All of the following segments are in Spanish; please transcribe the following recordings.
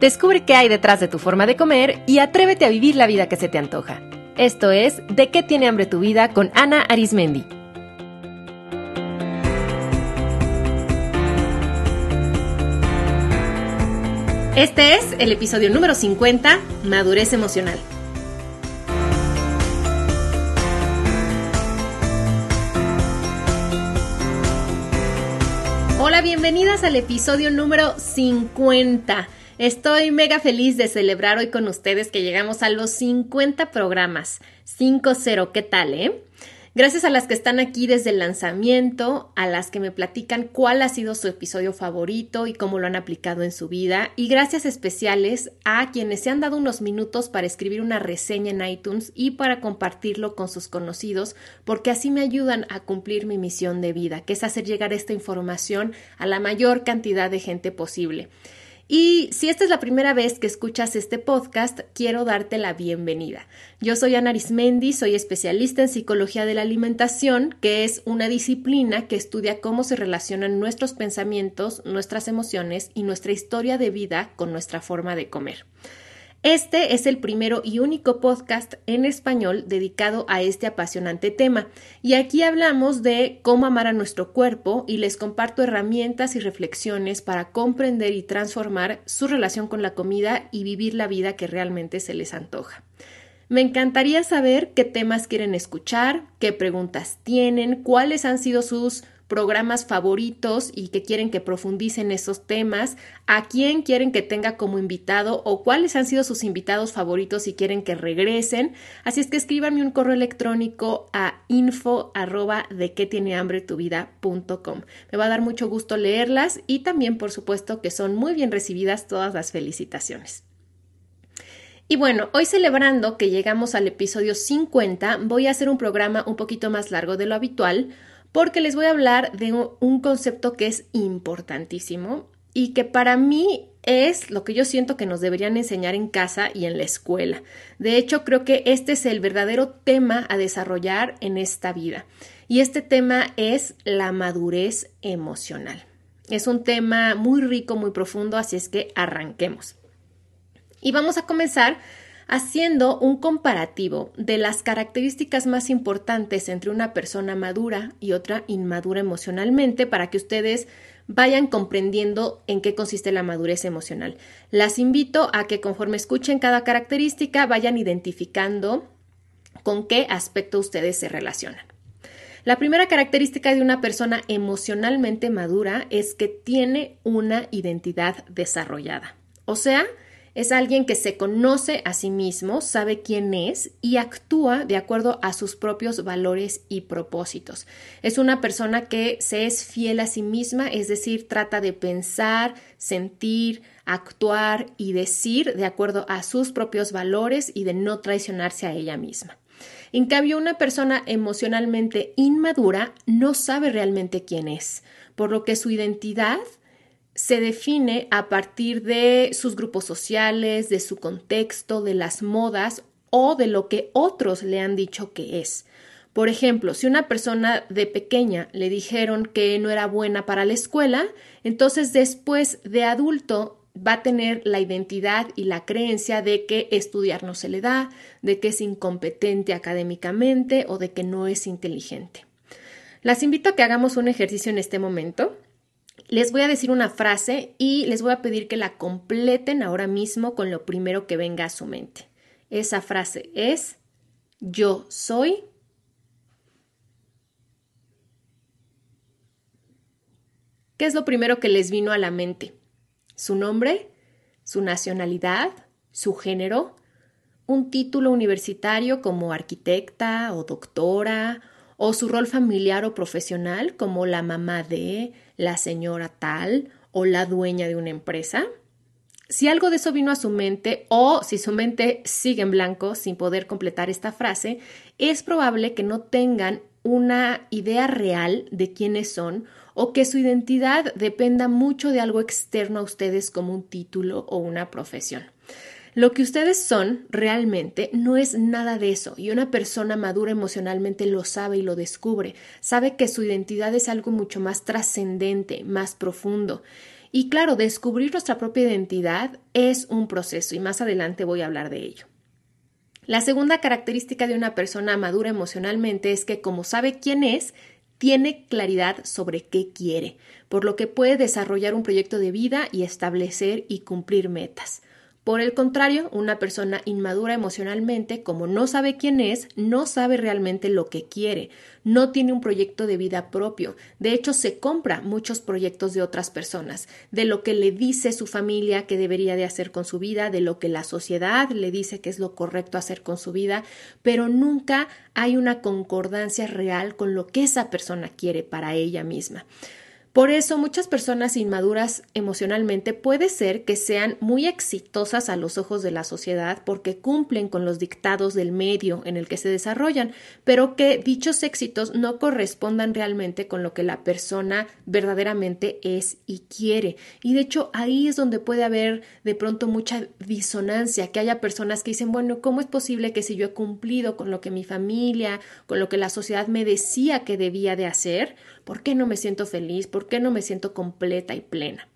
Descubre qué hay detrás de tu forma de comer y atrévete a vivir la vida que se te antoja. Esto es De qué tiene hambre tu vida con Ana Arismendi. Este es el episodio número 50, Madurez Emocional. Hola, bienvenidas al episodio número 50. Estoy mega feliz de celebrar hoy con ustedes que llegamos a los 50 programas. 5-0, ¿qué tal, eh? Gracias a las que están aquí desde el lanzamiento, a las que me platican cuál ha sido su episodio favorito y cómo lo han aplicado en su vida, y gracias especiales a quienes se han dado unos minutos para escribir una reseña en iTunes y para compartirlo con sus conocidos, porque así me ayudan a cumplir mi misión de vida, que es hacer llegar esta información a la mayor cantidad de gente posible. Y si esta es la primera vez que escuchas este podcast, quiero darte la bienvenida. Yo soy Ana Arismendi, soy especialista en psicología de la alimentación, que es una disciplina que estudia cómo se relacionan nuestros pensamientos, nuestras emociones y nuestra historia de vida con nuestra forma de comer. Este es el primero y único podcast en español dedicado a este apasionante tema y aquí hablamos de cómo amar a nuestro cuerpo y les comparto herramientas y reflexiones para comprender y transformar su relación con la comida y vivir la vida que realmente se les antoja. Me encantaría saber qué temas quieren escuchar, qué preguntas tienen, cuáles han sido sus programas favoritos y que quieren que profundicen esos temas, a quién quieren que tenga como invitado o cuáles han sido sus invitados favoritos y quieren que regresen. Así es que escríbanme un correo electrónico a info arroba de qué tiene hambre tu vida Me va a dar mucho gusto leerlas y también por supuesto que son muy bien recibidas todas las felicitaciones. Y bueno, hoy celebrando que llegamos al episodio 50, voy a hacer un programa un poquito más largo de lo habitual porque les voy a hablar de un concepto que es importantísimo y que para mí es lo que yo siento que nos deberían enseñar en casa y en la escuela. De hecho, creo que este es el verdadero tema a desarrollar en esta vida. Y este tema es la madurez emocional. Es un tema muy rico, muy profundo, así es que arranquemos. Y vamos a comenzar haciendo un comparativo de las características más importantes entre una persona madura y otra inmadura emocionalmente para que ustedes vayan comprendiendo en qué consiste la madurez emocional. Las invito a que conforme escuchen cada característica vayan identificando con qué aspecto ustedes se relacionan. La primera característica de una persona emocionalmente madura es que tiene una identidad desarrollada. O sea, es alguien que se conoce a sí mismo, sabe quién es y actúa de acuerdo a sus propios valores y propósitos. Es una persona que se es fiel a sí misma, es decir, trata de pensar, sentir, actuar y decir de acuerdo a sus propios valores y de no traicionarse a ella misma. En cambio, una persona emocionalmente inmadura no sabe realmente quién es, por lo que su identidad se define a partir de sus grupos sociales, de su contexto, de las modas o de lo que otros le han dicho que es. Por ejemplo, si una persona de pequeña le dijeron que no era buena para la escuela, entonces después de adulto va a tener la identidad y la creencia de que estudiar no se le da, de que es incompetente académicamente o de que no es inteligente. Las invito a que hagamos un ejercicio en este momento les voy a decir una frase y les voy a pedir que la completen ahora mismo con lo primero que venga a su mente. Esa frase es yo soy. ¿Qué es lo primero que les vino a la mente? ¿Su nombre? ¿Su nacionalidad? ¿Su género? ¿Un título universitario como arquitecta o doctora? ¿O su rol familiar o profesional como la mamá de, la señora tal o la dueña de una empresa? Si algo de eso vino a su mente o si su mente sigue en blanco sin poder completar esta frase, es probable que no tengan una idea real de quiénes son o que su identidad dependa mucho de algo externo a ustedes como un título o una profesión. Lo que ustedes son realmente no es nada de eso y una persona madura emocionalmente lo sabe y lo descubre, sabe que su identidad es algo mucho más trascendente, más profundo. Y claro, descubrir nuestra propia identidad es un proceso y más adelante voy a hablar de ello. La segunda característica de una persona madura emocionalmente es que como sabe quién es, tiene claridad sobre qué quiere, por lo que puede desarrollar un proyecto de vida y establecer y cumplir metas. Por el contrario, una persona inmadura emocionalmente, como no sabe quién es, no sabe realmente lo que quiere, no tiene un proyecto de vida propio. De hecho, se compra muchos proyectos de otras personas, de lo que le dice su familia que debería de hacer con su vida, de lo que la sociedad le dice que es lo correcto hacer con su vida, pero nunca hay una concordancia real con lo que esa persona quiere para ella misma. Por eso muchas personas inmaduras emocionalmente puede ser que sean muy exitosas a los ojos de la sociedad porque cumplen con los dictados del medio en el que se desarrollan, pero que dichos éxitos no correspondan realmente con lo que la persona verdaderamente es y quiere. Y de hecho ahí es donde puede haber de pronto mucha disonancia, que haya personas que dicen, bueno, ¿cómo es posible que si yo he cumplido con lo que mi familia, con lo que la sociedad me decía que debía de hacer, ¿Por qué no me siento feliz? ¿Por qué no me siento completa y plena?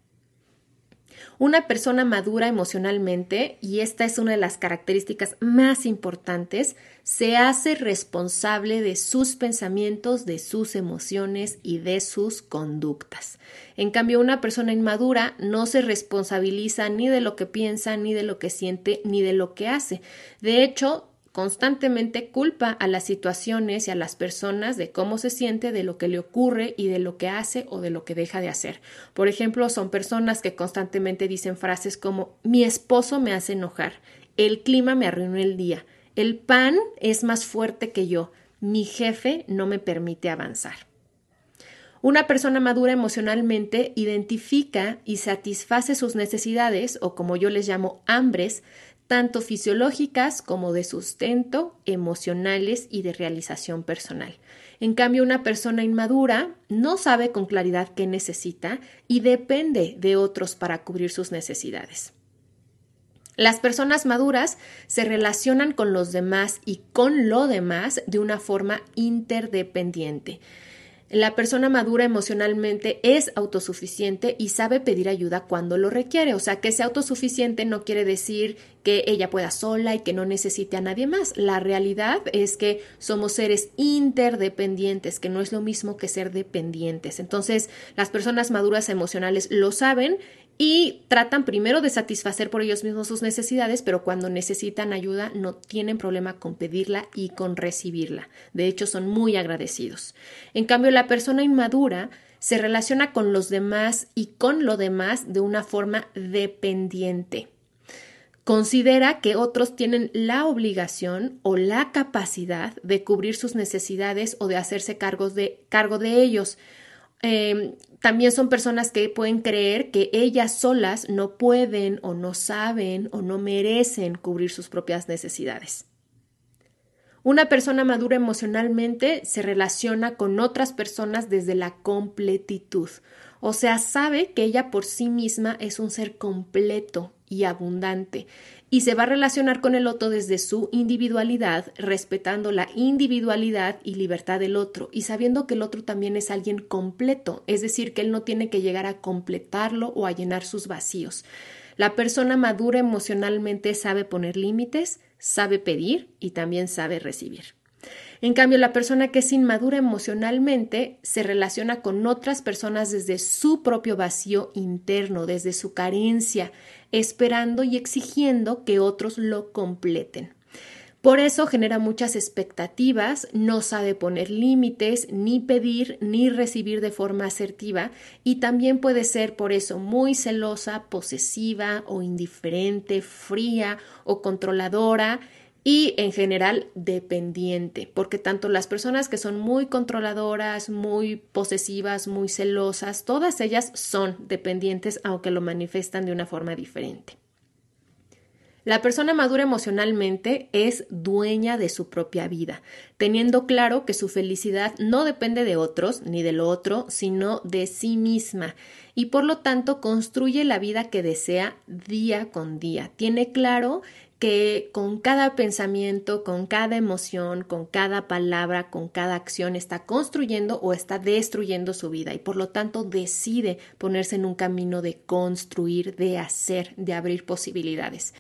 Una persona madura emocionalmente, y esta es una de las características más importantes, se hace responsable de sus pensamientos, de sus emociones y de sus conductas. En cambio, una persona inmadura no se responsabiliza ni de lo que piensa, ni de lo que siente, ni de lo que hace. De hecho, constantemente culpa a las situaciones y a las personas de cómo se siente, de lo que le ocurre y de lo que hace o de lo que deja de hacer. Por ejemplo, son personas que constantemente dicen frases como mi esposo me hace enojar, el clima me arruinó el día, el pan es más fuerte que yo, mi jefe no me permite avanzar. Una persona madura emocionalmente identifica y satisface sus necesidades, o como yo les llamo hambres, tanto fisiológicas como de sustento, emocionales y de realización personal. En cambio, una persona inmadura no sabe con claridad qué necesita y depende de otros para cubrir sus necesidades. Las personas maduras se relacionan con los demás y con lo demás de una forma interdependiente. La persona madura emocionalmente es autosuficiente y sabe pedir ayuda cuando lo requiere. O sea, que sea autosuficiente no quiere decir que ella pueda sola y que no necesite a nadie más. La realidad es que somos seres interdependientes, que no es lo mismo que ser dependientes. Entonces, las personas maduras emocionales lo saben y tratan primero de satisfacer por ellos mismos sus necesidades, pero cuando necesitan ayuda no tienen problema con pedirla y con recibirla. De hecho, son muy agradecidos. En cambio, la persona inmadura se relaciona con los demás y con lo demás de una forma dependiente. Considera que otros tienen la obligación o la capacidad de cubrir sus necesidades o de hacerse cargo de ellos. Em, también son personas que pueden creer que ellas solas no pueden o no saben o no merecen cubrir sus propias necesidades. Una persona madura emocionalmente se relaciona con otras personas desde la completitud, o sea, sabe que ella por sí misma es un ser completo y abundante y se va a relacionar con el otro desde su individualidad, respetando la individualidad y libertad del otro y sabiendo que el otro también es alguien completo, es decir, que él no tiene que llegar a completarlo o a llenar sus vacíos. La persona madura emocionalmente sabe poner límites, sabe pedir y también sabe recibir. En cambio, la persona que es inmadura emocionalmente se relaciona con otras personas desde su propio vacío interno, desde su carencia, esperando y exigiendo que otros lo completen. Por eso genera muchas expectativas, no sabe poner límites, ni pedir, ni recibir de forma asertiva y también puede ser por eso muy celosa, posesiva o indiferente, fría o controladora y en general dependiente, porque tanto las personas que son muy controladoras, muy posesivas, muy celosas, todas ellas son dependientes aunque lo manifiestan de una forma diferente. La persona madura emocionalmente es dueña de su propia vida, teniendo claro que su felicidad no depende de otros ni de lo otro, sino de sí misma, y por lo tanto construye la vida que desea día con día. Tiene claro que con cada pensamiento, con cada emoción, con cada palabra, con cada acción está construyendo o está destruyendo su vida y por lo tanto decide ponerse en un camino de construir, de hacer, de abrir posibilidades.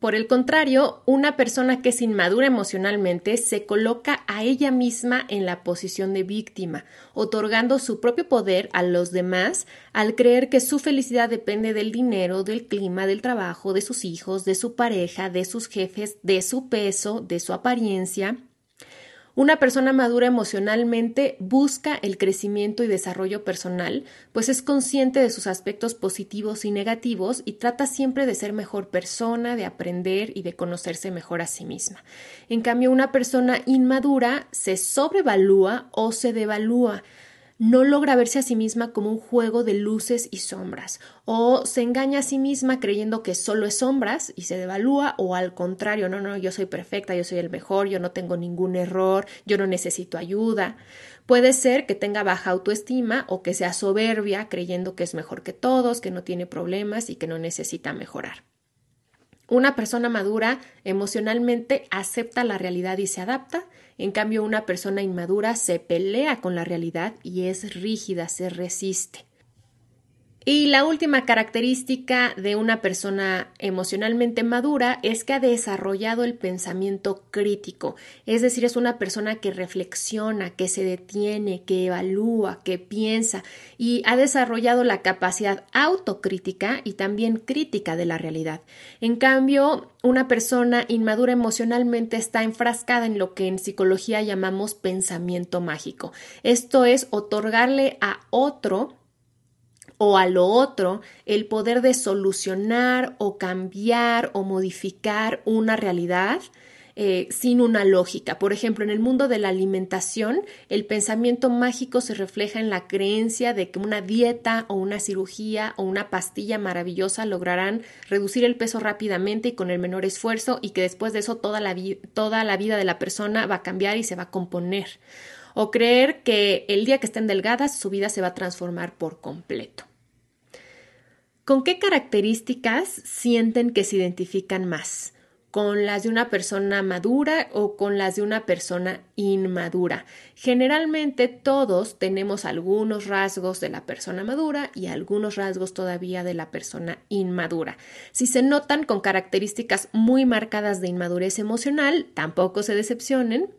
Por el contrario, una persona que es inmadura emocionalmente se coloca a ella misma en la posición de víctima, otorgando su propio poder a los demás al creer que su felicidad depende del dinero, del clima, del trabajo, de sus hijos, de su pareja, de sus jefes, de su peso, de su apariencia, una persona madura emocionalmente busca el crecimiento y desarrollo personal, pues es consciente de sus aspectos positivos y negativos y trata siempre de ser mejor persona, de aprender y de conocerse mejor a sí misma. En cambio, una persona inmadura se sobrevalúa o se devalúa, no logra verse a sí misma como un juego de luces y sombras, o se engaña a sí misma creyendo que solo es sombras y se devalúa, o al contrario, no, no, yo soy perfecta, yo soy el mejor, yo no tengo ningún error, yo no necesito ayuda. Puede ser que tenga baja autoestima o que sea soberbia creyendo que es mejor que todos, que no tiene problemas y que no necesita mejorar. Una persona madura emocionalmente acepta la realidad y se adapta, en cambio una persona inmadura se pelea con la realidad y es rígida, se resiste. Y la última característica de una persona emocionalmente madura es que ha desarrollado el pensamiento crítico, es decir, es una persona que reflexiona, que se detiene, que evalúa, que piensa y ha desarrollado la capacidad autocrítica y también crítica de la realidad. En cambio, una persona inmadura emocionalmente está enfrascada en lo que en psicología llamamos pensamiento mágico. Esto es otorgarle a otro o a lo otro el poder de solucionar o cambiar o modificar una realidad eh, sin una lógica. Por ejemplo, en el mundo de la alimentación, el pensamiento mágico se refleja en la creencia de que una dieta o una cirugía o una pastilla maravillosa lograrán reducir el peso rápidamente y con el menor esfuerzo y que después de eso toda la, toda la vida de la persona va a cambiar y se va a componer. O creer que el día que estén delgadas su vida se va a transformar por completo. ¿Con qué características sienten que se identifican más? ¿Con las de una persona madura o con las de una persona inmadura? Generalmente todos tenemos algunos rasgos de la persona madura y algunos rasgos todavía de la persona inmadura. Si se notan con características muy marcadas de inmadurez emocional, tampoco se decepcionen,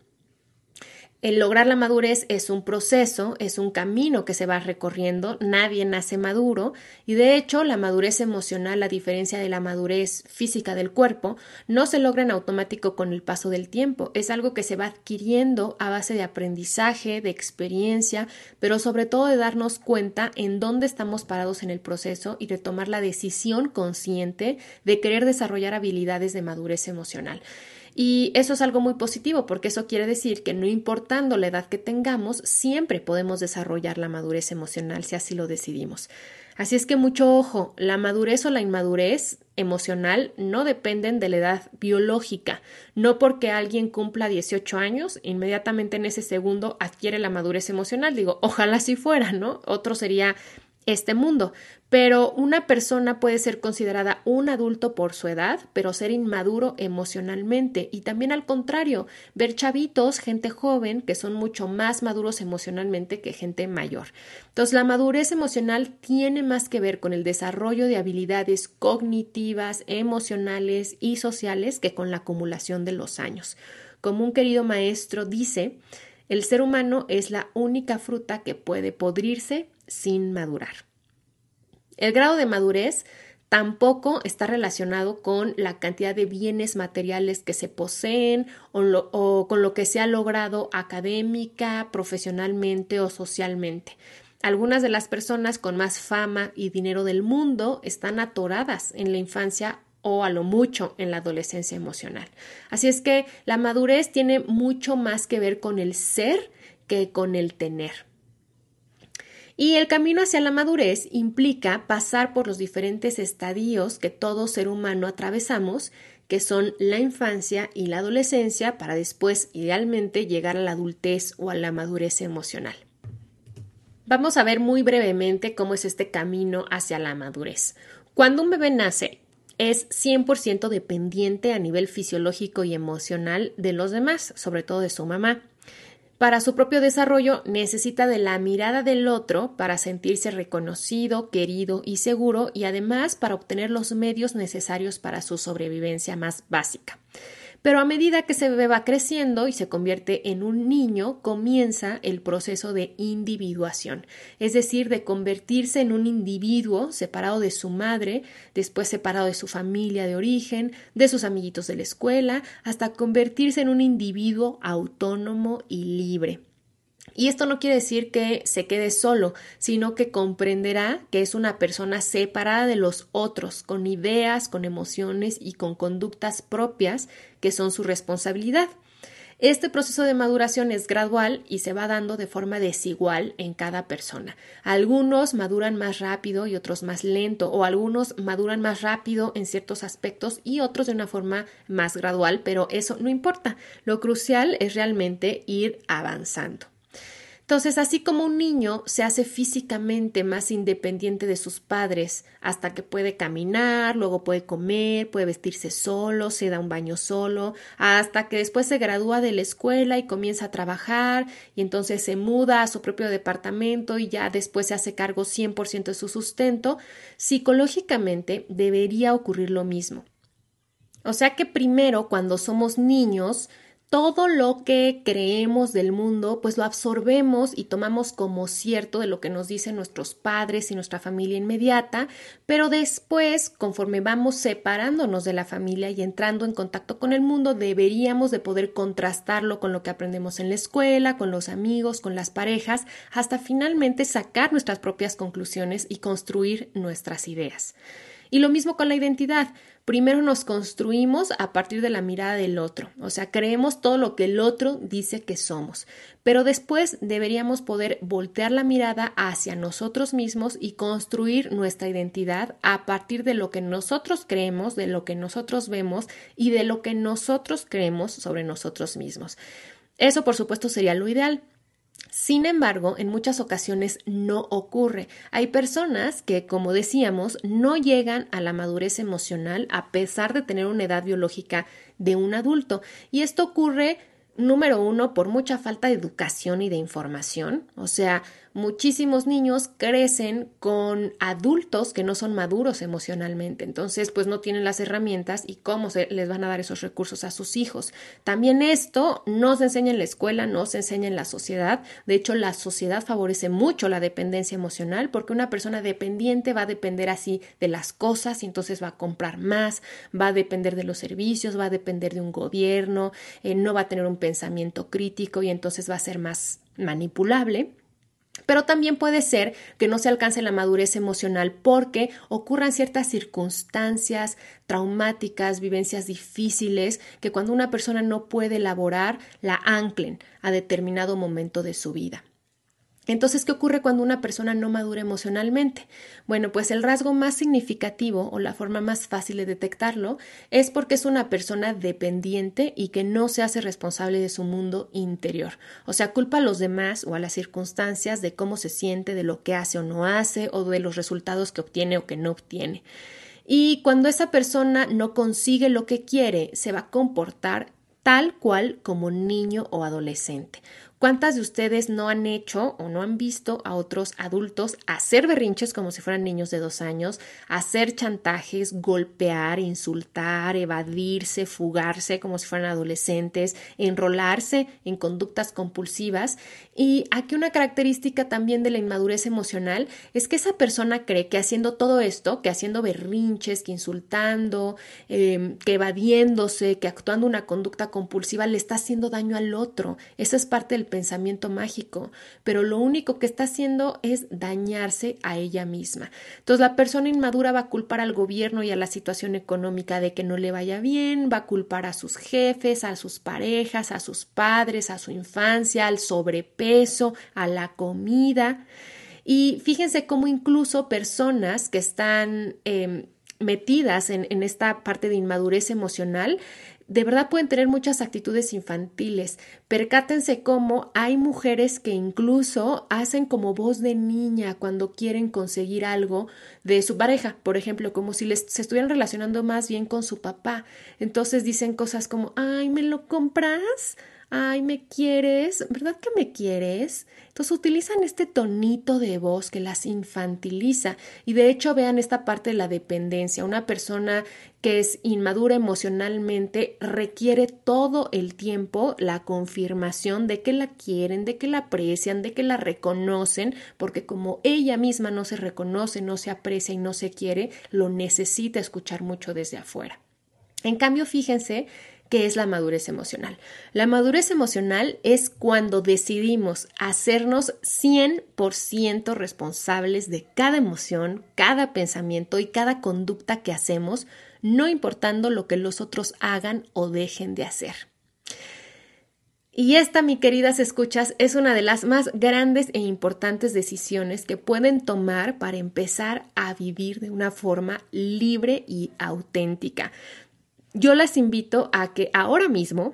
el lograr la madurez es un proceso, es un camino que se va recorriendo, nadie nace maduro y de hecho la madurez emocional, a diferencia de la madurez física del cuerpo, no se logra en automático con el paso del tiempo, es algo que se va adquiriendo a base de aprendizaje, de experiencia, pero sobre todo de darnos cuenta en dónde estamos parados en el proceso y de tomar la decisión consciente de querer desarrollar habilidades de madurez emocional. Y eso es algo muy positivo porque eso quiere decir que no importando la edad que tengamos, siempre podemos desarrollar la madurez emocional si así lo decidimos. Así es que mucho ojo, la madurez o la inmadurez emocional no dependen de la edad biológica. No porque alguien cumpla 18 años, inmediatamente en ese segundo adquiere la madurez emocional. Digo, ojalá si fuera, ¿no? Otro sería este mundo. Pero una persona puede ser considerada un adulto por su edad, pero ser inmaduro emocionalmente. Y también al contrario, ver chavitos, gente joven, que son mucho más maduros emocionalmente que gente mayor. Entonces, la madurez emocional tiene más que ver con el desarrollo de habilidades cognitivas, emocionales y sociales que con la acumulación de los años. Como un querido maestro dice, el ser humano es la única fruta que puede podrirse sin madurar. El grado de madurez tampoco está relacionado con la cantidad de bienes materiales que se poseen o, con lo que se ha logrado académica, profesionalmente o socialmente. Algunas de las personas con más fama y dinero del mundo están atoradas en la infancia o a lo mucho en la adolescencia emocional. Así es que la madurez tiene mucho más que ver con el ser que con el tener. Y el camino hacia la madurez implica pasar por los diferentes estadios que todo ser humano atravesamos, que son la infancia y la adolescencia, para después, idealmente, llegar a la adultez o a la madurez emocional. Vamos a ver muy brevemente cómo es este camino hacia la madurez. Cuando un bebé nace, es 100% dependiente a nivel fisiológico y emocional de los demás, sobre todo de su mamá. Para su propio desarrollo necesita de la mirada del otro para sentirse reconocido, querido y seguro y además para obtener los medios necesarios para su sobrevivencia más básica. Pero a medida que bebé va creciendo y se convierte en un niño, comienza el proceso de individuación, es decir, de convertirse en un individuo separado de su madre, después separado de su familia de origen, de sus amiguitos de la escuela, hasta convertirse en un individuo autónomo y libre. Y esto no quiere decir que se quede solo, sino que comprenderá que es una persona separada de los otros, con ideas, con emociones y con conductas propias que son su responsabilidad. Este proceso de maduración es gradual y se va dando de forma desigual en cada persona. Algunos maduran más rápido y otros más lento, o algunos maduran más rápido en ciertos aspectos y otros de una forma más gradual, pero eso no importa. Lo crucial es realmente ir avanzando. Entonces, así como un niño se hace físicamente más independiente de sus padres hasta que puede caminar, luego puede comer, puede vestirse solo, se da un baño solo, hasta que después se gradúa de la escuela y comienza a trabajar y entonces se muda a su propio departamento y ya después se hace cargo 100% de su sustento, psicológicamente debería ocurrir lo mismo. O sea que primero, cuando somos niños, todo lo que creemos del mundo, pues lo absorbemos y tomamos como cierto de lo que nos dicen nuestros padres y nuestra familia inmediata, pero después, conforme vamos separándonos de la familia y entrando en contacto con el mundo, deberíamos de poder contrastarlo con lo que aprendemos en la escuela, con los amigos, con las parejas, hasta finalmente sacar nuestras propias conclusiones y construir nuestras ideas. Y lo mismo con la identidad. Primero nos construimos a partir de la mirada del otro, o sea, creemos todo lo que el otro dice que somos, pero después deberíamos poder voltear la mirada hacia nosotros mismos y construir nuestra identidad a partir de lo que nosotros creemos, de lo que nosotros vemos y de lo que nosotros creemos sobre nosotros mismos. Eso, por supuesto, sería lo ideal. Sin embargo, en muchas ocasiones no ocurre. Hay personas que, como decíamos, no llegan a la madurez emocional a pesar de tener una edad biológica de un adulto. Y esto ocurre número uno, por mucha falta de educación y de información. O sea, muchísimos niños crecen con adultos que no son maduros emocionalmente, entonces pues no tienen las herramientas y cómo se les van a dar esos recursos a sus hijos. También esto no se enseña en la escuela, no se enseña en la sociedad, de hecho la sociedad favorece mucho la dependencia emocional porque una persona dependiente va a depender así de las cosas y entonces va a comprar más, va a depender de los servicios, va a depender de un gobierno, eh, no va a tener un pensamiento crítico y entonces va a ser más manipulable. Pero también puede ser que no se alcance la madurez emocional porque ocurran ciertas circunstancias traumáticas, vivencias difíciles, que cuando una persona no puede elaborar, la anclen a determinado momento de su vida. Entonces, ¿qué ocurre cuando una persona no madura emocionalmente? Bueno, pues el rasgo más significativo o la forma más fácil de detectarlo es porque es una persona dependiente y que no se hace responsable de su mundo interior. O sea, culpa a los demás o a las circunstancias de cómo se siente, de lo que hace o no hace o de los resultados que obtiene o que no obtiene. Y cuando esa persona no consigue lo que quiere, se va a comportar tal cual como niño o adolescente. ¿Cuántas de ustedes no han hecho o no han visto a otros adultos hacer berrinches como si fueran niños de dos años, hacer chantajes, golpear, insultar, evadirse, fugarse como si fueran adolescentes, enrolarse en conductas compulsivas? Y aquí una característica también de la inmadurez emocional es que esa persona cree que haciendo todo esto, que haciendo berrinches, que insultando, em, que evadiéndose, que actuando una conducta compulsiva le está haciendo daño al otro. Esa es parte del pensamiento mágico, pero lo único que está haciendo es dañarse a ella misma. Entonces la persona inmadura va a culpar al gobierno y a la situación económica de que no le vaya bien, va a culpar a sus jefes, a sus parejas, a sus padres, a su infancia, al sobrepeso, a la comida. Y fíjense cómo incluso personas que están em, metidas en, esta parte de inmadurez emocional de verdad pueden tener muchas actitudes infantiles. Percátense cómo hay mujeres que incluso hacen como voz de niña cuando quieren conseguir algo de su pareja, por ejemplo, como si les, se estuvieran relacionando más bien con su papá. Entonces dicen cosas como, ay, ¿me lo compras? Ay, me quieres, ¿verdad que me quieres? Entonces utilizan este tonito de voz que las infantiliza y de hecho vean esta parte de la dependencia. Una persona que es inmadura emocionalmente requiere todo el tiempo la confirmación de que la quieren, de que la aprecian, de que la reconocen, porque como ella misma no se reconoce, no se aprecia y no se quiere, lo necesita escuchar mucho desde afuera. En cambio, fíjense ¿Qué es la madurez emocional? La madurez emocional es cuando decidimos hacernos 100% responsables de cada emoción, cada pensamiento y cada conducta que hacemos, no importando lo que los otros hagan o dejen de hacer. Y esta, mi queridas escuchas, es una de las más grandes e importantes decisiones que pueden tomar para empezar a vivir de una forma libre y auténtica yo las invito a que ahora mismo,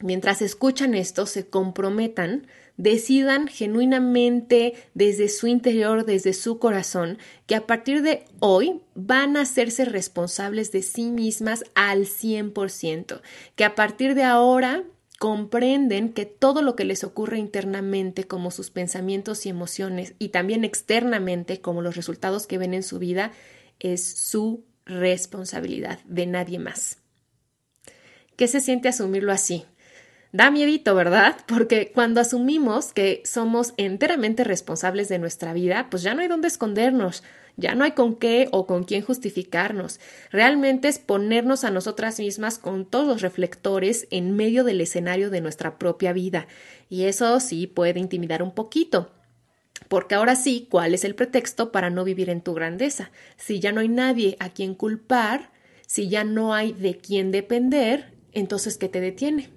mientras escuchan esto, se comprometan, decidan genuinamente desde su interior, desde su corazón, que a partir de hoy van a hacerse responsables de sí mismas al 100%, que a partir de ahora comprenden que todo lo que les ocurre internamente, como sus pensamientos y emociones, y también externamente, como los resultados que ven en su vida, es su responsabilidad de nadie más. ¿Qué se siente asumirlo así? Da miedito, ¿verdad? Porque cuando asumimos que somos enteramente responsables de nuestra vida, pues ya no hay dónde escondernos, ya no hay con qué o con quién justificarnos. Realmente es ponernos a nosotras mismas con todos los reflectores en medio del escenario de nuestra propia vida. Y eso sí puede intimidar un poquito. Porque ahora sí, ¿cuál es el pretexto para no vivir en tu grandeza? Si ya no hay nadie a quien culpar, si ya no hay de quién depender, entonces, ¿qué te detiene?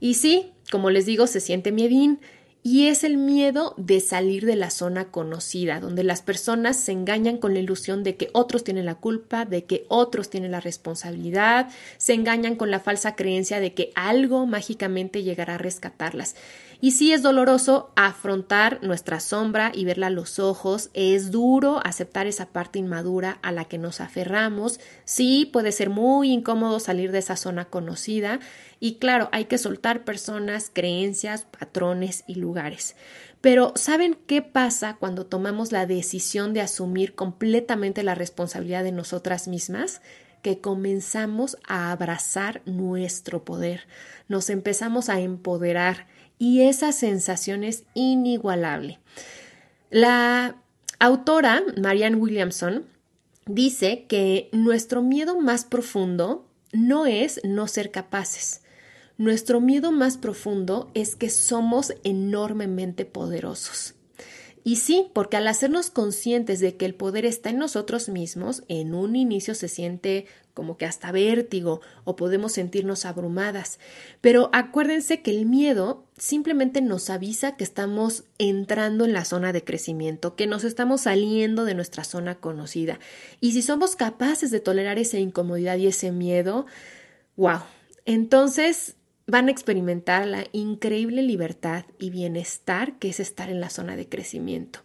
Y sí, como les digo, se siente miedín y es el miedo de salir de la zona conocida, donde las personas se engañan con la ilusión de que otros tienen la culpa, de que otros tienen la responsabilidad, se engañan con la falsa creencia de que algo mágicamente llegará a rescatarlas. Y sí es doloroso afrontar nuestra sombra y verla a los ojos, es duro aceptar esa parte inmadura a la que nos aferramos, sí puede ser muy incómodo salir de esa zona conocida. Y claro, hay que soltar personas, creencias, patrones y lugares. Pero ¿saben qué pasa cuando tomamos la decisión de asumir completamente la responsabilidad de nosotras mismas? que comenzamos a abrazar nuestro poder, nos empezamos a empoderar y esa sensación es inigualable. La autora Marianne Williamson dice que nuestro miedo más profundo no es no ser capaces. Nuestro miedo más profundo es que somos enormemente poderosos. Y sí, porque al hacernos conscientes de que el poder está en nosotros mismos, en un inicio se siente como que hasta vértigo o podemos sentirnos abrumadas. Pero acuérdense que el miedo simplemente nos avisa que estamos entrando en la zona de crecimiento, que nos estamos saliendo de nuestra zona conocida. Y si somos capaces de tolerar esa incomodidad y ese miedo, wow. Entonces van a experimentar la increíble libertad y bienestar que es estar en la zona de crecimiento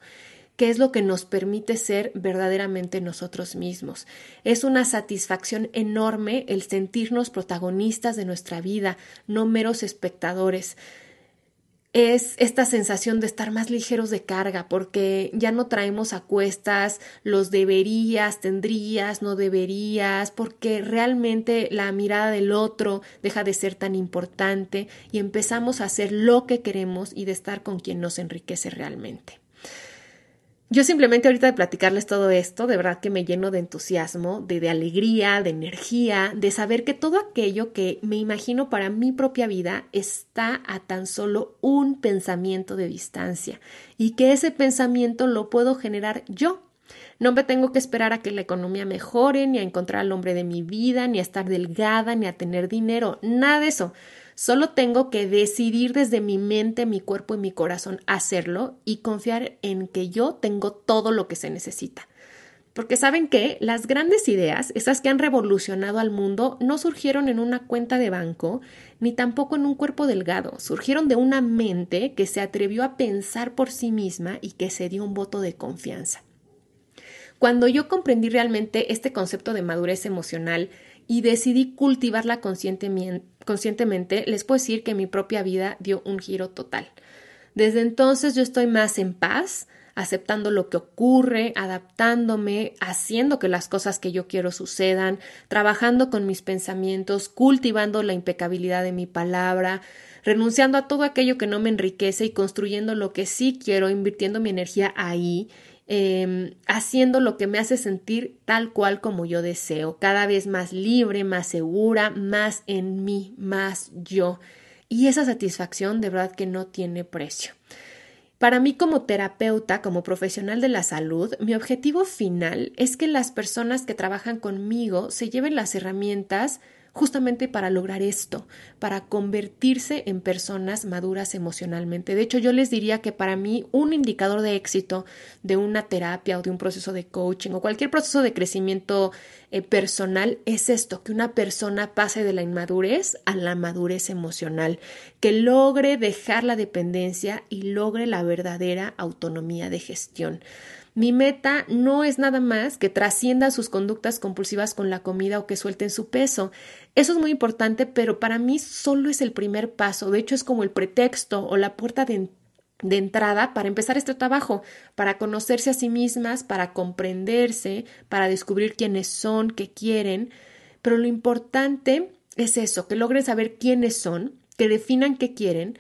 que es lo que nos permite ser verdaderamente nosotros mismos. Es una satisfacción enorme el sentirnos protagonistas de nuestra vida, no meros espectadores es esta sensación de estar más ligeros de carga, porque ya no traemos a cuestas los deberías, tendrías, no deberías, porque realmente la mirada del otro deja de ser tan importante y empezamos a hacer lo que queremos y de estar con quien nos enriquece realmente. Yo simplemente ahorita de platicarles todo esto, de verdad que me lleno de entusiasmo, de, de, alegría, de energía, de saber que todo aquello que me imagino para mi propia vida está a tan solo un pensamiento de distancia y que ese pensamiento lo puedo generar yo. No me tengo que esperar a que la economía mejore, ni a encontrar al hombre de mi vida, ni a estar delgada, ni a tener dinero, nada de eso. Solo tengo que decidir desde mi mente, mi cuerpo y mi corazón hacerlo y confiar en que yo tengo todo lo que se necesita. Porque saben que las grandes ideas, esas que han revolucionado al mundo, no surgieron en una cuenta de banco, ni tampoco en un cuerpo delgado, surgieron de una mente que se atrevió a pensar por sí misma y que se dio un voto de confianza. Cuando yo comprendí realmente este concepto de madurez emocional y decidí cultivarla conscientemente, les puedo decir que mi propia vida dio un giro total. Desde entonces yo estoy más en paz, aceptando lo que ocurre, adaptándome, haciendo que las cosas que yo quiero sucedan, trabajando con mis pensamientos, cultivando la impecabilidad de mi palabra, renunciando a todo aquello que no me enriquece y construyendo lo que sí quiero, invirtiendo mi energía ahí, em, haciendo lo que me hace sentir tal cual como yo deseo, cada vez más libre, más segura, más en mí, más yo. Y esa satisfacción de verdad que no tiene precio. Para mí como terapeuta, como profesional de la salud, mi objetivo final es que las personas que trabajan conmigo se lleven las herramientas justamente para lograr esto, para convertirse en personas maduras emocionalmente. De hecho, yo les diría que para mí un indicador de éxito de una terapia o de un proceso de coaching o cualquier proceso de crecimiento eh, personal es esto, que una persona pase de la inmadurez a la madurez emocional, que logre dejar la dependencia y logre la verdadera autonomía de gestión. Mi meta no es nada más que trasciendan sus conductas compulsivas con la comida o que suelten su peso. Eso es muy importante, pero para mí solo es el primer paso. De hecho, es como el pretexto o la puerta de, de entrada para empezar este trabajo, para conocerse a sí mismas, para comprenderse, para descubrir quiénes son, qué quieren. Pero lo importante es eso, que logren saber quiénes son, que definan qué quieren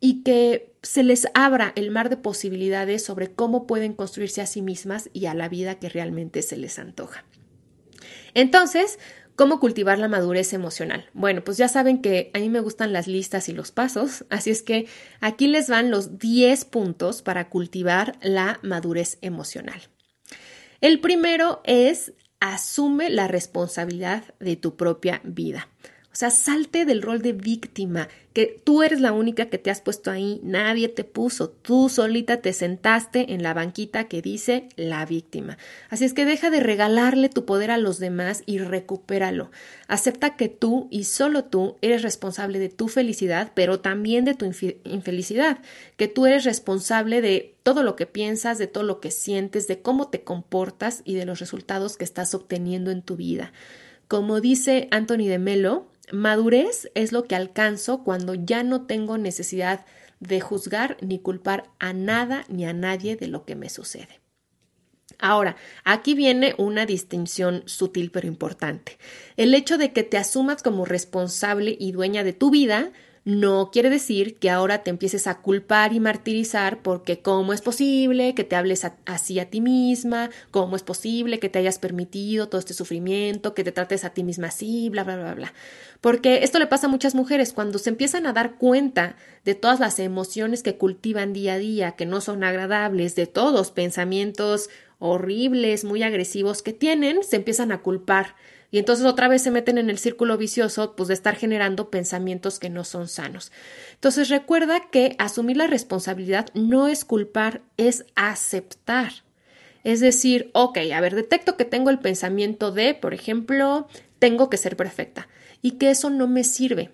y que se les abra el mar de posibilidades sobre cómo pueden construirse a sí mismas y a la vida que realmente se les antoja. Entonces, ¿cómo cultivar la madurez emocional? Bueno, pues ya saben que a mí me gustan las listas y los pasos, así es que aquí les van los 10 puntos para cultivar la madurez emocional. El primero es asume la responsabilidad de tu propia vida. O sea, salte del rol de víctima, que tú eres la única que te has puesto ahí, nadie te puso, tú solita te sentaste en la banquita que dice la víctima. Así es que deja de regalarle tu poder a los demás y recupéralo. Acepta que tú y solo tú eres responsable de tu felicidad, pero también de tu infelicidad, que tú eres responsable de todo lo que piensas, de todo lo que sientes, de cómo te comportas y de los resultados que estás obteniendo en tu vida. Como dice Anthony de Melo, Madurez es lo que alcanzo cuando ya no tengo necesidad de juzgar ni culpar a nada ni a nadie de lo que me sucede. Ahora, aquí viene una distinción sutil pero importante. El hecho de que te asumas como responsable y dueña de tu vida no quiere decir que ahora te empieces a culpar y martirizar porque cómo es posible que te hables así a ti misma, cómo es posible que te hayas permitido todo este sufrimiento, que te trates a ti misma así, bla, bla, bla, bla. Porque esto le pasa a muchas mujeres cuando se empiezan a dar cuenta de todas las emociones que cultivan día a día, que no son agradables, de todos pensamientos horribles, muy agresivos que tienen, se empiezan a culpar y entonces otra vez se meten en el círculo vicioso pues de estar generando pensamientos que no son sanos. Entonces recuerda que asumir la responsabilidad no es culpar, es aceptar. Es decir, ok, a ver, detecto que tengo el pensamiento de, por ejemplo, tengo que ser perfecta y que eso no me sirve.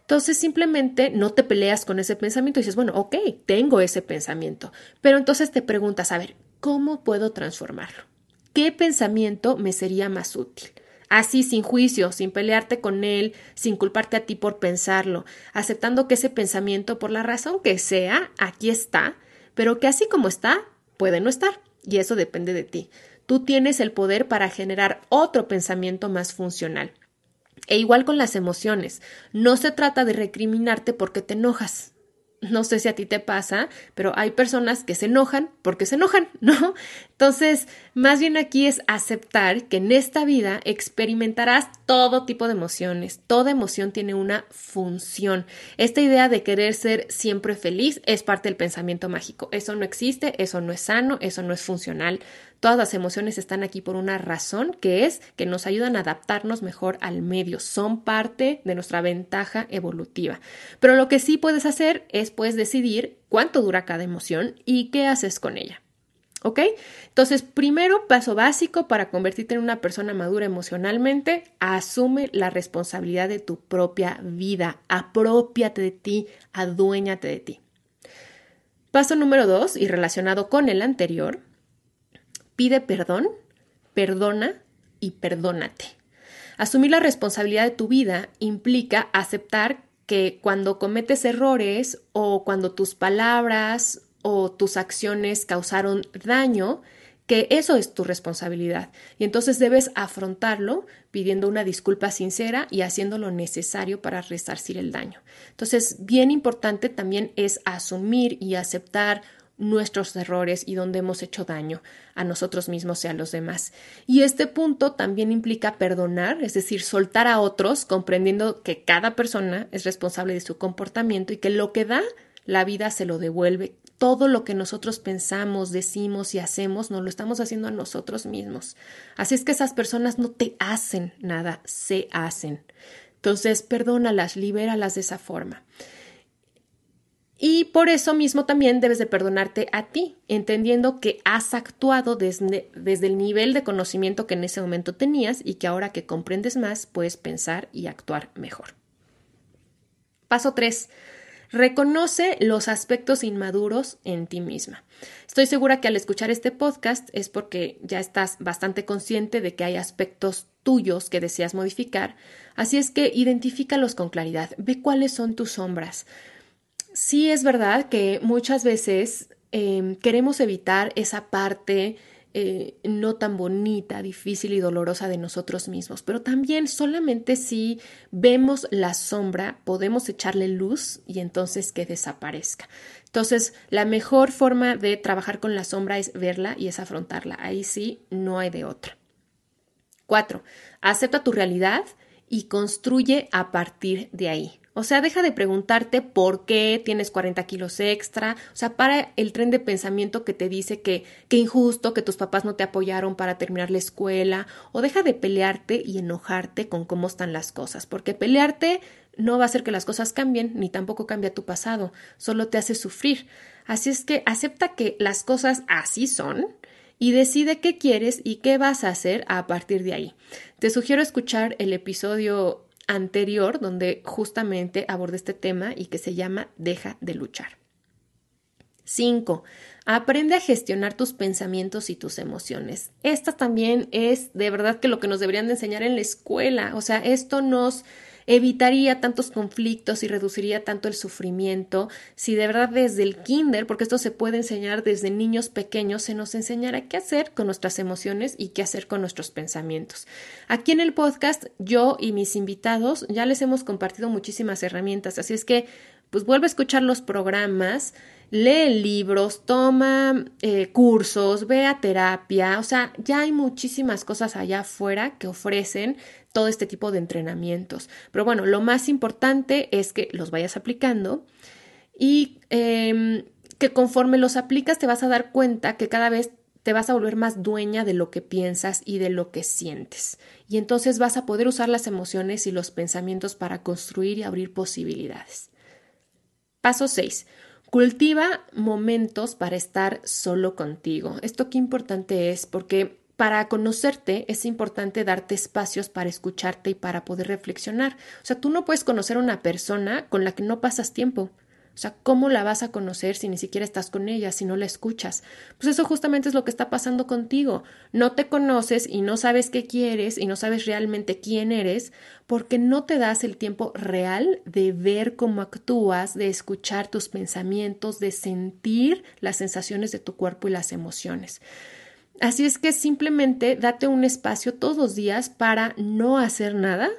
Entonces simplemente no te peleas con ese pensamiento y dices, bueno, ok, tengo ese pensamiento, pero entonces te preguntas, a ver, ¿cómo puedo transformarlo? ¿Qué pensamiento me sería más útil? Así sin juicio, sin pelearte con él, sin culparte a ti por pensarlo, aceptando que ese pensamiento, por la razón que sea, aquí está, pero que así como está, puede no estar, y eso depende de ti. Tú tienes el poder para generar otro pensamiento más funcional. E igual con las emociones, no se trata de recriminarte porque te enojas, no sé si a ti te pasa, pero hay personas que se enojan porque se enojan, ¿no? Entonces, más bien aquí es aceptar que en esta vida experimentarás todo tipo de emociones. Toda emoción tiene una función. Esta idea de querer ser siempre feliz es parte del pensamiento mágico. Eso no existe, eso no es sano, eso no es funcional. Todas las emociones están aquí por una razón, que es que nos ayudan a adaptarnos mejor al medio, son parte de nuestra ventaja evolutiva. Pero lo que sí puedes hacer es pues decidir cuánto dura cada emoción y qué haces con ella. ¿Ok? Entonces, primero paso básico para convertirte en una persona madura emocionalmente, asume la responsabilidad de tu propia vida, apropiate de ti, aduéñate de ti. Paso número dos, y relacionado con el anterior, pide perdón, perdona y perdónate. Asumir la responsabilidad de tu vida implica aceptar que cuando cometes errores o cuando tus palabras o tus acciones causaron daño, que eso es tu responsabilidad. Y entonces debes afrontarlo pidiendo una disculpa sincera y haciendo lo necesario para resarcir el daño. Entonces, bien importante también es asumir y aceptar nuestros errores y donde hemos hecho daño a nosotros mismos y a los demás. Y este punto también implica perdonar, es decir, soltar a otros, comprendiendo que cada persona es responsable de su comportamiento y que lo que da, la vida se lo devuelve todo lo que nosotros pensamos, decimos y hacemos, no lo estamos haciendo a nosotros mismos. Así es que esas personas no te hacen nada, se hacen. Entonces, perdónalas, libéralas de esa forma. Y por eso mismo también debes de perdonarte a ti, entendiendo que has actuado desde, desde, el nivel de conocimiento que en ese momento tenías y que ahora que comprendes más puedes pensar y actuar mejor. Paso 3. Reconoce los aspectos inmaduros en ti misma. Estoy segura que al escuchar este podcast es porque ya estás bastante consciente de que hay aspectos tuyos que deseas modificar, así es que identifícalos con claridad, ve cuáles son tus sombras. Sí es verdad que muchas veces em, queremos evitar esa parte eh, no tan bonita, difícil y dolorosa de nosotros mismos, pero también solamente si vemos la sombra podemos echarle luz y entonces que desaparezca. Entonces, la mejor forma de trabajar con la sombra es verla y es afrontarla. Ahí sí, no hay de otra. Cuatro, acepta tu realidad y construye a partir de ahí. O sea, deja de preguntarte por qué tienes 40 kilos extra. O sea, para el tren de pensamiento que te dice que qué injusto que tus papás no te apoyaron para terminar la escuela. O deja de pelearte y enojarte con cómo están las cosas. Porque pelearte no va a hacer que las cosas cambien, ni tampoco cambia tu pasado. Solo te hace sufrir. Así es que acepta que las cosas así son y decide qué quieres y qué vas a hacer a partir de ahí. Te sugiero escuchar el episodio anterior donde justamente abordé este tema y que se llama Deja de luchar. 5. Aprende a gestionar tus pensamientos y tus emociones. Esta también es de verdad que lo que nos deberían de enseñar en la escuela. O sea, esto nos evitaría tantos conflictos y reduciría tanto el sufrimiento si de verdad desde el kinder, porque esto se puede enseñar desde niños pequeños, se nos enseñara qué hacer con nuestras emociones y qué hacer con nuestros pensamientos. Aquí en el podcast, yo y mis invitados ya les hemos compartido muchísimas herramientas, así es que pues vuelve a escuchar los programas, lee libros, toma eh, cursos, ve a terapia, o sea, ya hay muchísimas cosas allá afuera que ofrecen todo este tipo de entrenamientos. Pero bueno, lo más importante es que los vayas aplicando y em, que conforme los aplicas te vas a dar cuenta que cada vez te vas a volver más dueña de lo que piensas y de lo que sientes. Y entonces vas a poder usar las emociones y los pensamientos para construir y abrir posibilidades. Paso 6. Cultiva momentos para estar solo contigo. Esto qué importante es porque para conocerte es importante darte espacios para escucharte y para poder reflexionar. O sea, tú no puedes conocer a una persona con la que no pasas tiempo. O sea, ¿cómo la vas a conocer si ni siquiera estás con ella, si no la escuchas? Pues eso justamente es lo que está pasando contigo. No te conoces y no sabes qué quieres y no sabes realmente quién eres porque no te das el tiempo real de ver cómo actúas, de escuchar tus pensamientos, de sentir las sensaciones de tu cuerpo y las emociones. Así es que simplemente date un espacio todos los días para no hacer nada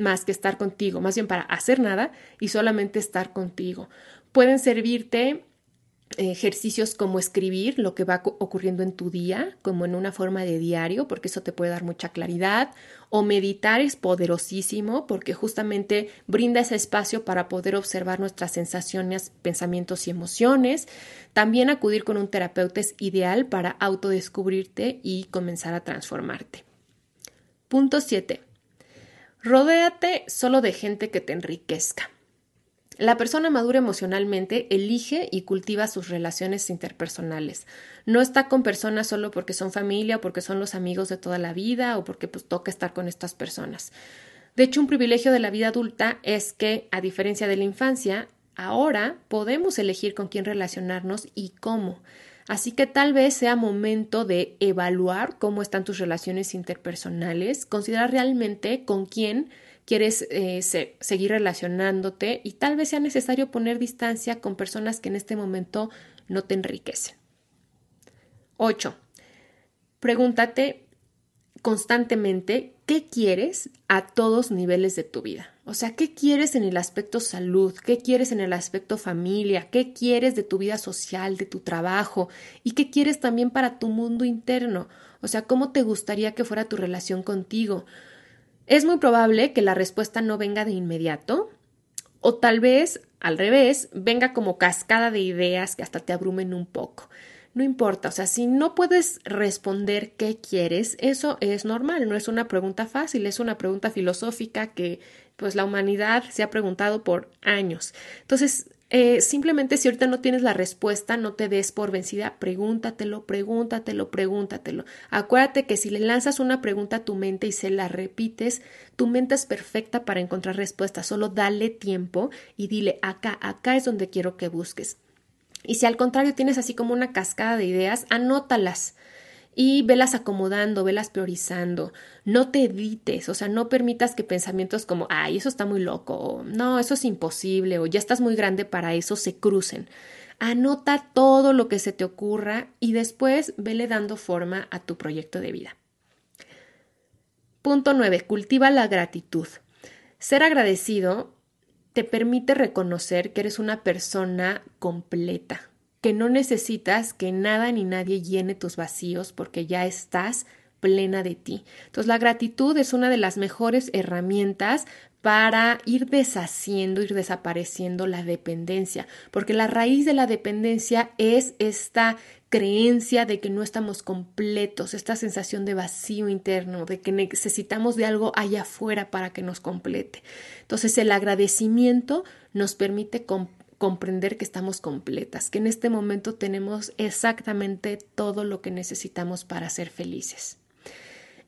más que estar contigo, más bien para hacer nada y solamente estar contigo. Pueden servirte ejercicios como escribir lo que va ocurriendo en tu día, como en una forma de diario, porque eso te puede dar mucha claridad, o meditar es poderosísimo porque justamente brinda ese espacio para poder observar nuestras sensaciones, pensamientos y emociones. También acudir con un terapeuta es ideal para autodescubrirte y comenzar a transformarte. Punto 7. Rodéate solo de gente que te enriquezca. La persona madura emocionalmente elige y cultiva sus relaciones interpersonales. No está con personas solo porque son familia o porque son los amigos de toda la vida o porque pues toca estar con estas personas. De hecho, un privilegio de la vida adulta es que, a diferencia de la infancia, ahora podemos elegir con quién relacionarnos y cómo. Así que tal vez sea momento de evaluar cómo están tus relaciones interpersonales, considerar realmente con quién quieres eh, seguir relacionándote y tal vez sea necesario poner distancia con personas que en este momento no te enriquecen. 8. Pregúntate constantemente qué quieres a todos niveles de tu vida. O sea, ¿qué quieres en el aspecto salud? ¿Qué quieres en el aspecto familia? ¿Qué quieres de tu vida social, de tu trabajo? ¿Y qué quieres también para tu mundo interno? O sea, ¿cómo te gustaría que fuera tu relación contigo? Es muy probable que la respuesta no venga de inmediato o tal vez, al revés, venga como cascada de ideas que hasta te abrumen un poco no importa, o sea, si no puedes responder qué quieres, eso es normal, no es una pregunta fácil, es una pregunta filosófica que pues la humanidad se ha preguntado por años. Entonces, eh, simplemente si ahorita no tienes la respuesta, no te des por vencida, pregúntatelo, pregúntatelo, pregúntatelo. Acuérdate que si le lanzas una pregunta a tu mente y se la repites, tu mente es perfecta para encontrar respuestas. Solo dale tiempo y dile acá, acá es donde quiero que busques. Y si al contrario tienes así como una cascada de ideas, anótalas y velas acomodando, velas priorizando. No te edites, o sea, no permitas que pensamientos como, ay, eso está muy loco, o no, eso es imposible, o ya estás muy grande para eso, se crucen. Anota todo lo que se te ocurra y después vele dando forma a tu proyecto de vida. Punto 9. Cultiva la gratitud. Ser agradecido te permite reconocer que eres una persona completa, que no necesitas que nada ni nadie llene tus vacíos porque ya estás plena de ti. Entonces la gratitud es una de las mejores herramientas para ir deshaciendo, ir desapareciendo la dependencia, porque la raíz de la dependencia es esta creencia de que no estamos completos, esta sensación de vacío interno, de que necesitamos de algo allá afuera para que nos complete. Entonces el agradecimiento nos permite comprender que estamos completas, que en este momento tenemos exactamente todo lo que necesitamos para ser felices.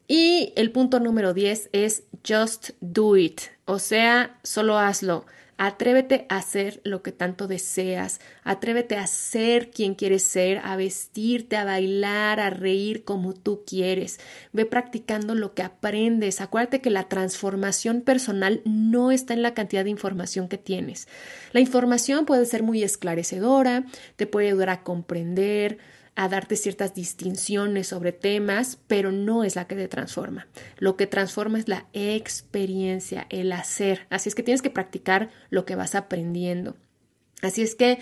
Y el punto número 10 es just do it, o sea, solo hazlo. Atrévete a hacer lo que tanto deseas, atrévete a ser quien quieres ser, a vestirte, a bailar, a reír como tú quieres. Ve practicando lo que aprendes. Acuérdate que la transformación personal no está en la cantidad de información que tienes. La información puede ser muy esclarecedora, te puede ayudar a comprender, a darte ciertas distinciones sobre temas, pero no es la que te transforma. Lo que transforma es la experiencia, el hacer. Así es que tienes que practicar lo que vas aprendiendo. Así es que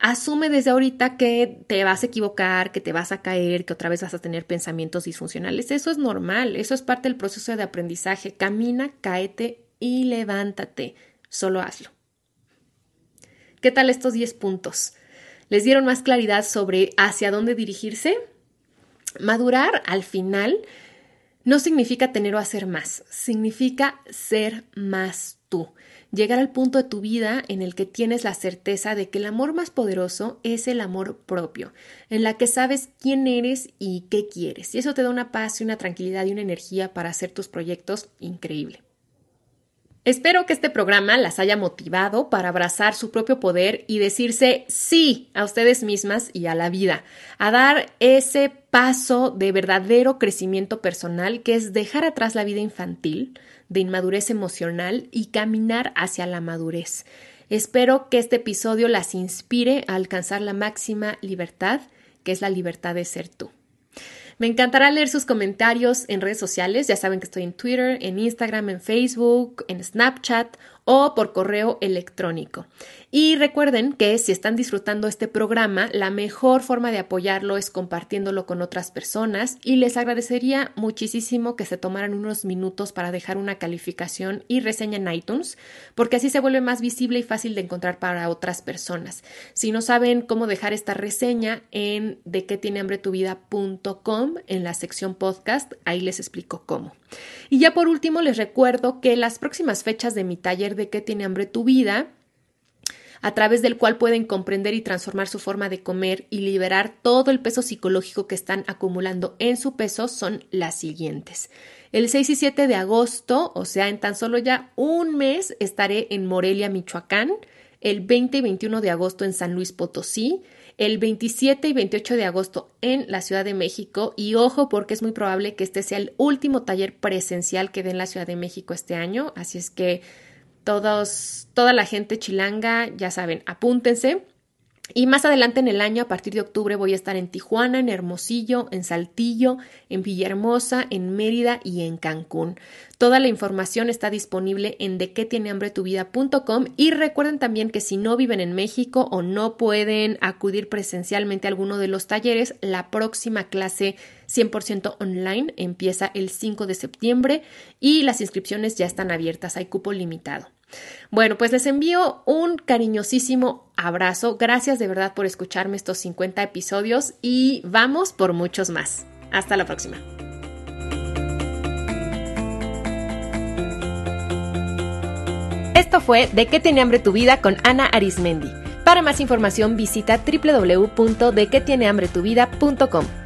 asume desde ahorita que te vas a equivocar, que te vas a caer, que otra vez vas a tener pensamientos disfuncionales. Eso es normal, eso es parte del proceso de aprendizaje. Camina, cáete y levántate. Solo hazlo. ¿Qué tal estos 10 puntos? Les dieron más claridad sobre hacia dónde dirigirse. Madurar al final no significa tener o hacer más, significa ser más tú, llegar al punto de tu vida en el que tienes la certeza de que el amor más poderoso es el amor propio, en la que sabes quién eres y qué quieres, y eso te da una paz y una tranquilidad y una energía para hacer tus proyectos increíble. Espero que este programa las haya motivado para abrazar su propio poder y decirse sí a ustedes mismas y a la vida, a dar ese paso de verdadero crecimiento personal que es dejar atrás la vida infantil, de inmadurez emocional y caminar hacia la madurez. Espero que este episodio las inspire a alcanzar la máxima libertad, que es la libertad de ser tú. Me encantará leer sus comentarios en redes sociales. Ya saben que estoy en Twitter, en Instagram, en Facebook, en Snapchat o por correo electrónico. Y recuerden que si están disfrutando este programa, la mejor forma de apoyarlo es compartiéndolo con otras personas y les agradecería muchísimo que se tomaran unos minutos para dejar una calificación y reseña en iTunes, porque así se vuelve más visible y fácil de encontrar para otras personas. Si no saben cómo dejar esta reseña en de qué tiene hambre tu vida.com en la sección podcast, ahí les explico cómo. Y ya por último les recuerdo que las próximas fechas de mi taller de qué tiene hambre tu vida a través del cual pueden comprender y transformar su forma de comer y liberar todo el peso psicológico que están acumulando en su peso son las siguientes. El 6 y 7 de agosto, o sea, en tan solo ya un mes, estaré en Morelia, Michoacán. El 20 y 21 de agosto en San Luis Potosí el 27 y 28 de agosto en la Ciudad de México y ojo porque es muy probable que este sea el último taller presencial que dé en la Ciudad de México este año, así es que todos, toda la gente chilanga, ya saben, apúntense. Y más adelante en el año, a partir de octubre, voy a estar en Tijuana, en Hermosillo, en Saltillo, en Villahermosa, en Mérida y en Cancún. Toda la información está disponible en de qué tiene hambre tu vida.com y recuerden también que si no viven en México o no pueden acudir presencialmente a alguno de los talleres, la próxima clase 100% online empieza el 5 de septiembre y las inscripciones ya están abiertas, hay cupo limitado. Bueno, pues les envío un cariñosísimo abrazo. Gracias de verdad por escucharme estos 50 episodios y vamos por muchos más. Hasta la próxima. Esto fue De qué tiene hambre tu vida con Ana Arismendi. Para más información visita www.dequetienehambretuvida.com.